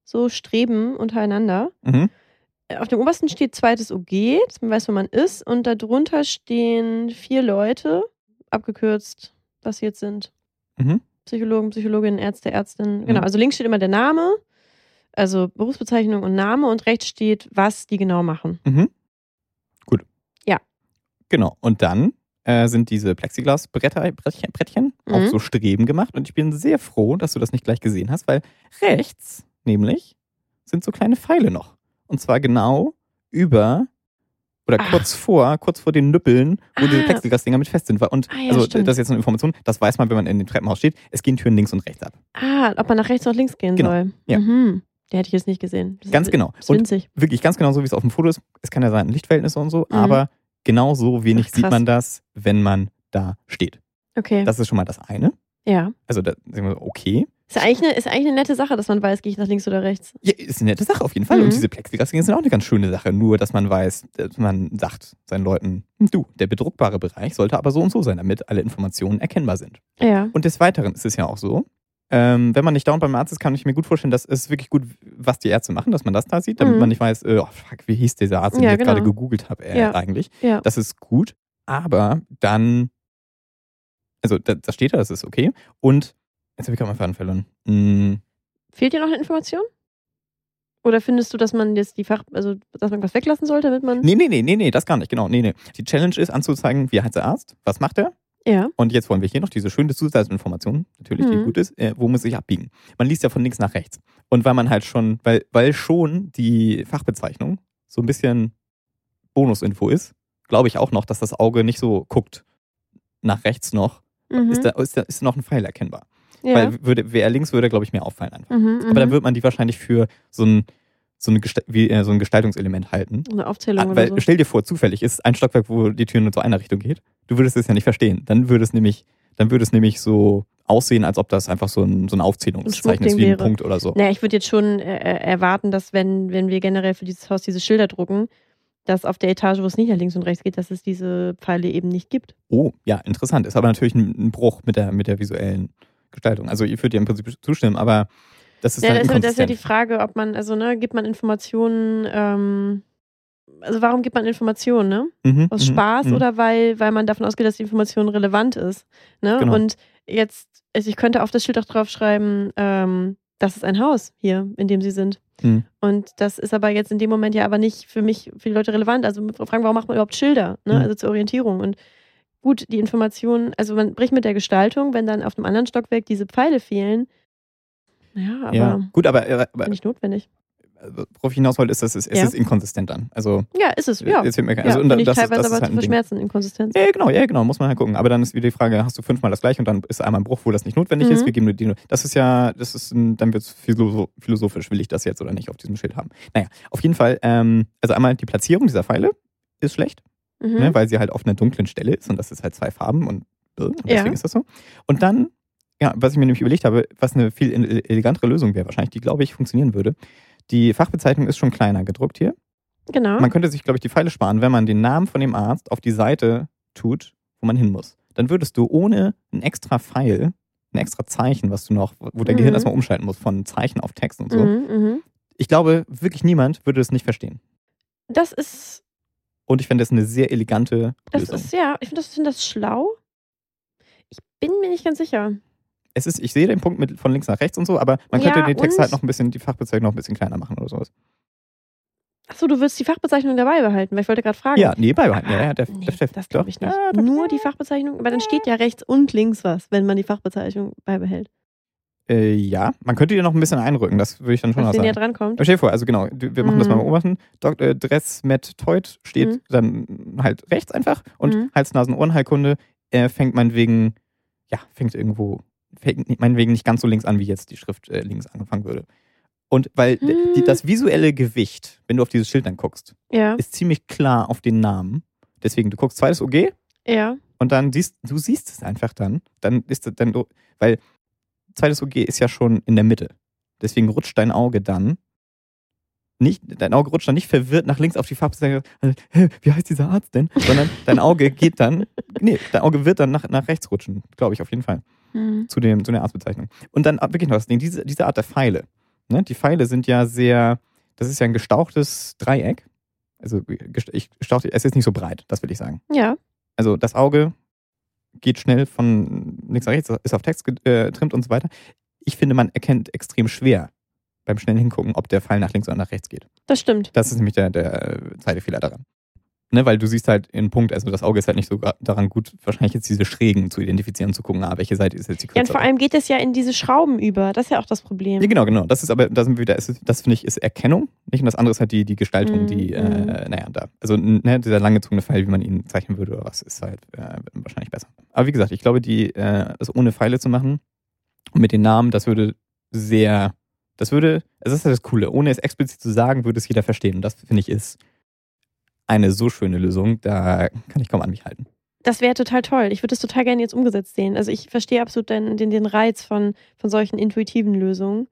so Streben untereinander. Mhm. Auf dem obersten steht zweites OG, dass man weiß, wo man ist. Und darunter stehen vier Leute, abgekürzt, was sie jetzt sind. Mhm. Psychologen, Psychologinnen, Ärzte, Ärztinnen. Genau, Mhm. also links steht immer der Name, also Berufsbezeichnung und Name und rechts steht, was die genau machen. Mhm. Gut. Ja. Genau. Und dann äh, sind diese Plexiglas-Bretter, Brettchen, Brettchen auf Mhm. so Streben gemacht. Und ich bin sehr froh, dass du das nicht gleich gesehen hast, weil rechts nämlich sind so kleine Pfeile noch. Und zwar genau über oder Ach. kurz vor, kurz vor den Nüppeln, wo diese Ah. Plexiglas-Dinger mit fest sind. Und Ah, ja, also stimmt. das ist jetzt eine Information, das weiß man, wenn man in dem Treppenhaus steht. Es gehen Türen links und rechts ab. Ah, ob man nach rechts oder links gehen Genau, soll. ja. Mhm. Der hätte ich jetzt nicht gesehen. Das Ganz ist, genau. Und wirklich ganz genau so, wie es auf dem Foto ist. Es kann ja sein, Lichtverhältnisse und so, Mhm. aber genau so wenig Ach, sieht man das, wenn man da steht. Okay. Das ist schon mal das eine. ja. Also, da sagen wir so, okay. Ist ja eigentlich eine, ist eigentlich eine nette Sache, dass man weiß, gehe ich nach links oder rechts. Ja, ist eine nette Sache auf jeden Fall. Mhm. Und diese Plexiglas-Dinge sind auch eine ganz schöne Sache. Nur, dass man weiß, dass man sagt seinen Leuten, hm, du, der bedruckbare Bereich sollte aber so und so sein, damit alle Informationen erkennbar sind. Ja. Und des Weiteren ist es ja auch so, ähm, wenn man nicht dauernd beim Arzt ist, kann ich mir gut vorstellen, dass es wirklich gut, was die Ärzte machen, dass man das da sieht, damit Mhm. man nicht weiß, äh, oh, fuck, wie hieß dieser Arzt, den Ja, ich jetzt genau. gerade gegoogelt habe, äh, Ja. eigentlich. Ja. Das ist gut, aber dann, also da, das steht da, das ist okay. Und jetzt habe ich gerade mal Faden verloren. Hm, Fehlt dir noch eine Information? Oder findest du, dass man jetzt die Fach, also dass man was weglassen sollte, damit man. nee, nee, nee, nee, nee, das gar nicht, genau. Nee, nee. Die Challenge ist anzuzeigen, wie heißt der Arzt, was macht er? Ja. Und jetzt wollen wir hier noch diese schöne Zusatzinformation, natürlich, die Mhm. gut ist, äh, wo muss ich abbiegen? Man liest ja von links nach rechts. Und weil man halt schon, weil, weil schon die Fachbezeichnung so ein bisschen Bonusinfo ist, glaube ich auch noch, dass das Auge nicht so guckt nach rechts noch. Mhm. Ist, da, ist, da, ist noch ein Pfeil erkennbar? ja. Weil würde, wäre links, würde, glaube ich, mehr auffallen einfach. mhm, Aber dann mhm. wird man die wahrscheinlich für so ein, so, eine wie, äh, so ein Gestaltungselement halten. eine Aufzählung Ah, oder Weil so. stell dir vor, zufällig ist ein Stockwerk, wo die Tür nur zu einer Richtung geht. Du würdest es ja nicht verstehen. Dann würde es nämlich, dann würde es nämlich so aussehen, als ob das einfach so ein, so ein Aufzählungszeichen ist, Schmuckding wie ein. Punkt oder so. Naja, ich würde jetzt schon äh, äh, erwarten, dass wenn, wenn wir generell für dieses Haus diese Schilder drucken, dass auf der Etage, wo es nicht nach links und rechts geht, dass es diese Pfeile eben nicht gibt. Oh, ja, interessant. Ist aber natürlich ein, Bruch mit der, mit der visuellen Gestaltung. Also ihr würdet ja im Prinzip zustimmen, aber das ist ja, dann das, das ist ja die Frage, ob man, also ne, gibt man Informationen, ähm, also warum gibt man Informationen, ne? Mhm, Aus mhm, Spaß mhm. oder weil, weil man davon ausgeht, dass die Information relevant ist. Ne? Genau. Und jetzt, also ich könnte auf das Schild auch draufschreiben, ähm, das ist ein Haus hier, in dem sie sind. Mhm. Und das ist aber jetzt in dem Moment ja aber nicht für mich, für die Leute relevant. Also fragen, warum macht man überhaupt Schilder? Ne? Mhm. Also zur Orientierung. Und gut, die Informationen, also man bricht mit der Gestaltung, wenn dann auf dem anderen Stockwerk diese Pfeile fehlen. Ja, aber, ja. Gut, aber, äh, aber nicht notwendig worauf ich hinaus wollte, ist, dass es, es ja. ist inkonsistent dann. Also, ja, ist es, ja. Jetzt mir, also, ja, und, ich das teilweise ist, das aber ist halt zu verschmerzen, Inkonsistenz. Ja, genau, ja, genau, muss man halt gucken. Aber dann ist wieder die Frage, hast du fünfmal das gleiche und dann ist einmal ein Bruch, wo das nicht notwendig mhm. ist, wir geben nur die, das ist ja, das ist, dann wird es philosophisch, will ich das jetzt oder nicht auf diesem Schild haben. Naja, auf jeden Fall, ähm, also einmal die Platzierung dieser Pfeile ist schlecht, mhm. ne, weil sie halt auf einer dunklen Stelle ist und das ist halt zwei Farben und äh, deswegen ist das so. Und dann ja, was ich mir nämlich überlegt habe, was eine viel elegantere Lösung wäre, wahrscheinlich, die, glaube ich, funktionieren würde, die Fachbezeichnung ist schon kleiner gedruckt hier. Genau. Man könnte sich, glaube ich, die Pfeile sparen, wenn man den Namen von dem Arzt auf die Seite tut, wo man hin muss. Dann würdest du ohne ein extra Pfeil, ein extra Zeichen, was du noch, wo dein mhm. Gehirn erstmal umschalten muss, von Zeichen auf Text und so. Mhm, mhm. Ich glaube, wirklich niemand würde das nicht verstehen. Das ist. Und ich finde das eine sehr elegante das Lösung. Das ist ja, ich finde das, find das schlau. Ich bin mir nicht ganz sicher es ist, ich sehe den Punkt mit von links nach rechts und so, aber man könnte ja, den Text halt noch ein bisschen, die Fachbezeichnung noch ein bisschen kleiner machen oder sowas. Achso, du willst die Fachbezeichnung dabei behalten, weil ich wollte gerade fragen. Ja, nee, beibehalten. Ja, ja, der, nee, der das glaube ich nicht. Ja, Nur die Fachbezeichnung, aber dann steht ja rechts und links was, wenn man die Fachbezeichnung beibehält. Äh, ja, man könnte dir noch ein bisschen einrücken, das würde ich dann schon mal sagen. näher dran kommt. Stell dir vor, also genau, wir machen mhm. das mal beobachten. Dok äh, Dress mit Teut steht mhm. dann halt rechts einfach und mhm. Hals-Nasen-Ohrenheilkunde äh, fängt meinetwegen, ja, fängt irgendwo fängt meinetwegen nicht ganz so links an, wie jetzt die Schrift äh, links angefangen würde. Und weil hm. die, das visuelle Gewicht, wenn du auf dieses Schild dann guckst, ja. ist ziemlich klar auf den Namen. Deswegen, du guckst zweites OG ja. und dann siehst du siehst es einfach dann. Dann ist dann, weil zweites OG ist ja schon in der Mitte. Deswegen rutscht dein Auge dann nicht, dein Auge rutscht dann nicht verwirrt nach links auf die Farbe, wie heißt dieser Arzt denn? Sondern dein Auge geht dann, nee, dein Auge wird dann nach, nach rechts rutschen, glaube ich auf jeden Fall mhm. zu, dem, zu der Arztbezeichnung. Und dann wirklich noch das Ding, diese, diese Art der Pfeile. Ne? Die Pfeile sind ja sehr, das ist ja ein gestauchtes Dreieck. Also ich stauchte, es ist nicht so breit, das will ich sagen. Ja. Also das Auge geht schnell von links nach rechts, ist auf Text getrimmt äh, und so weiter. Ich finde, man erkennt extrem schwer beim schnellen Hingucken, ob der Pfeil nach links oder nach rechts geht. Das stimmt. Das ist nämlich der, der zweite Fehler daran. Ne, weil du siehst halt in Punkt, also das Auge ist halt nicht so daran gut, wahrscheinlich jetzt diese Schrägen zu identifizieren, zu gucken, ah, welche Seite ist jetzt die kürzere. Ja, und vor allem geht es ja in diese Schrauben über. Das ist ja auch das Problem. Ja, genau, genau. Das ist aber, da sind wir wieder, das finde ich, ist Erkennung, nicht? Und das andere ist halt die, die Gestaltung, mm, die, äh, naja, da. Also, ne, dieser langgezogene Pfeil, wie man ihn zeichnen würde oder was, ist halt äh, wahrscheinlich besser. Aber wie gesagt, ich glaube, die, äh, das ohne Pfeile zu machen und mit den Namen, das würde sehr, das würde, es ist halt das Coole, ohne es explizit zu sagen, würde es jeder verstehen. Und das, finde ich, ist eine so schöne Lösung, da kann ich kaum an mich halten. Das wäre total toll. Ich würde es total gerne jetzt umgesetzt sehen. Also ich verstehe absolut den, den, den Reiz von, von solchen intuitiven Lösungen.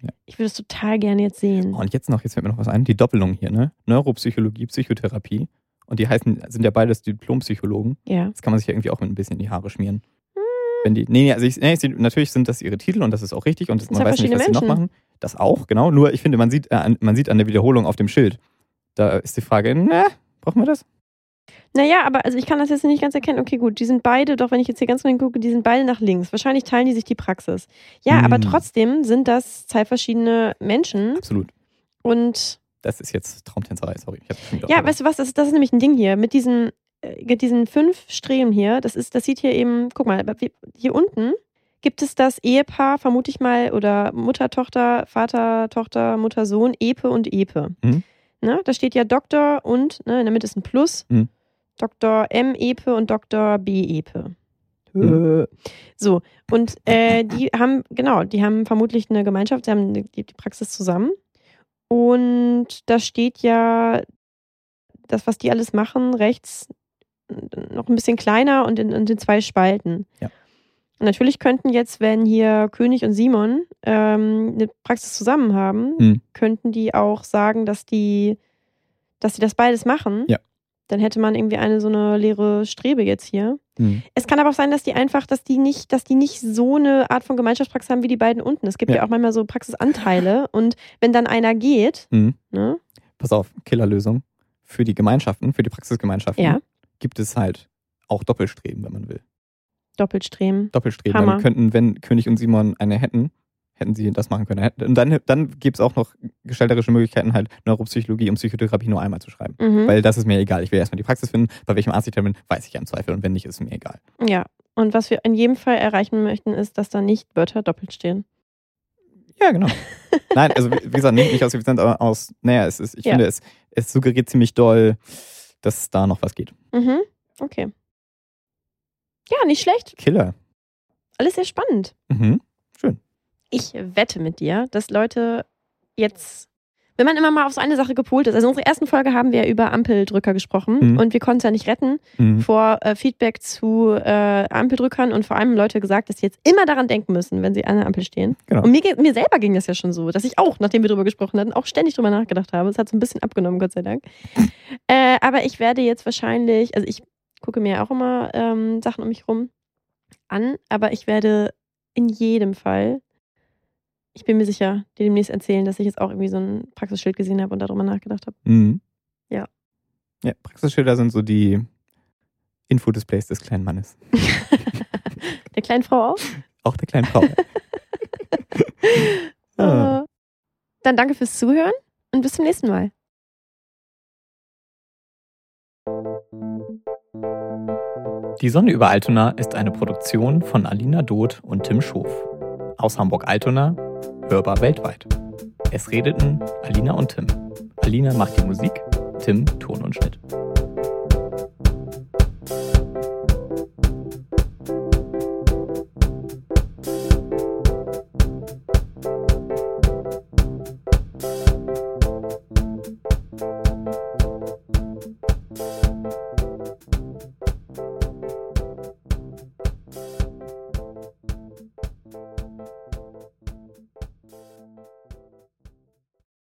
Ja. Ich würde es total gerne jetzt sehen. Oh, und jetzt noch, jetzt fällt mir noch was ein, die Doppelung hier, ne? Neuropsychologie, Psychotherapie. Und die heißen, sind ja beides Diplompsychologen. Ja. Das kann man sich ja irgendwie auch mit ein bisschen in die Haare schmieren. Hm. Wenn die, nee, nee, also ich, nee, natürlich sind das ihre Titel und das ist auch richtig und das, man weiß nicht, was Menschen. sie noch machen. Das auch, genau. Nur ich finde, man sieht, äh, man sieht an der Wiederholung auf dem Schild, da ist die Frage, ne, brauchen wir das? Naja, aber also ich kann das jetzt nicht ganz erkennen. Okay, gut, die sind beide, doch wenn ich jetzt hier ganz genau gucke, die sind beide nach links. Wahrscheinlich teilen die sich die Praxis. Ja, hm. aber trotzdem sind das zwei verschiedene Menschen. Absolut. Und. Das ist jetzt Traumtänzerei, sorry. ja, weißt du was, das, das, ist nämlich ein Ding hier. Mit diesen, äh, diesen fünf Streben hier, das ist, das sieht hier eben, guck mal, hier unten gibt es das Ehepaar, vermute ich mal, oder Mutter, Tochter, Vater, Tochter, Mutter, Sohn, Epe und Epe. Mhm. Ne? Da steht ja Doktor und, ne, in der Mitte ist ein Plus. Mhm. Dr. M. Epe und Dr. B. Epe. Mhm. So, und äh, die haben, genau, die haben vermutlich eine Gemeinschaft, sie haben die, die Praxis zusammen. Und da steht ja das, was die alles machen, rechts noch ein bisschen kleiner und in, in den zwei Spalten. Ja. Natürlich könnten jetzt, wenn hier König und Simon ähm, eine Praxis zusammen haben, hm. könnten die auch sagen, dass die dass sie das beides machen. Ja. Dann hätte man irgendwie eine so eine leere Strebe jetzt hier. Mhm. Es kann aber auch sein, dass die einfach, dass die nicht, dass die nicht so eine Art von Gemeinschaftspraxis haben wie die beiden unten. Es gibt ja, Ja. auch manchmal so Praxisanteile und wenn dann einer geht, Mhm. ne? Pass auf, Killerlösung. Für die Gemeinschaften, für die Praxisgemeinschaften Ja. gibt es halt auch Doppelstreben, wenn man will. Doppelstreben. Doppelstreben. Hammer. Dann könnten, wenn König und Simon eine hätten, hätten sie das machen können. Und dann, dann gibt es auch noch gestalterische Möglichkeiten, halt Neuropsychologie und Psychotherapie nur einmal zu schreiben. Mhm. Weil das ist mir egal. Ich will erstmal die Praxis finden. Bei welchem Arzt ich da bin, weiß ich ja im Zweifel. Und wenn nicht, ist es mir egal. Ja. Und was wir in jedem Fall erreichen möchten, ist, dass da nicht Wörter doppelt stehen. Ja, genau. Nein, also wie wie gesagt, nicht, nicht aus Effizienz, aber aus, naja, es ist, ich Ja. finde, es, es suggeriert ziemlich doll, dass da noch was geht. Mhm. Okay. Ja, nicht schlecht. Killer. Alles sehr spannend. Mhm. Ich wette mit dir, dass Leute jetzt, wenn man immer mal auf so eine Sache gepolt ist, also in unserer ersten Folge haben wir über Ampeldrücker gesprochen Mhm. und wir konnten es ja nicht retten Mhm. vor äh, Feedback zu äh, Ampeldrückern und vor allem Leute gesagt, dass sie jetzt immer daran denken müssen, wenn sie an der Ampel stehen. Genau. Und mir, mir selber ging das ja schon so, dass ich auch, nachdem wir darüber gesprochen hatten, auch ständig drüber nachgedacht habe. Es hat so ein bisschen abgenommen, Gott sei Dank. äh, aber ich werde jetzt wahrscheinlich, also ich gucke mir auch immer ähm, Sachen um mich rum an, aber ich werde in jedem Fall, ich bin mir sicher, dir demnächst erzählen, dass ich jetzt auch irgendwie so ein Praxisschild gesehen habe und darüber nachgedacht habe. Mhm. Ja. Ja, Praxisschilder sind so die Infodisplays des kleinen Mannes. Der kleinen Frau auch? Auch der kleinen Frau. Ah. Äh, Dann danke fürs Zuhören und bis zum nächsten Mal. Die Sonne über Altona ist eine Produktion von Alina Doth und Tim Schof. Aus Hamburg-Altona, hörbar weltweit. Es redeten Alina und Tim. Alina macht die Musik, Tim Ton und Schnitt.